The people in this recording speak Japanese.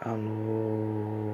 あの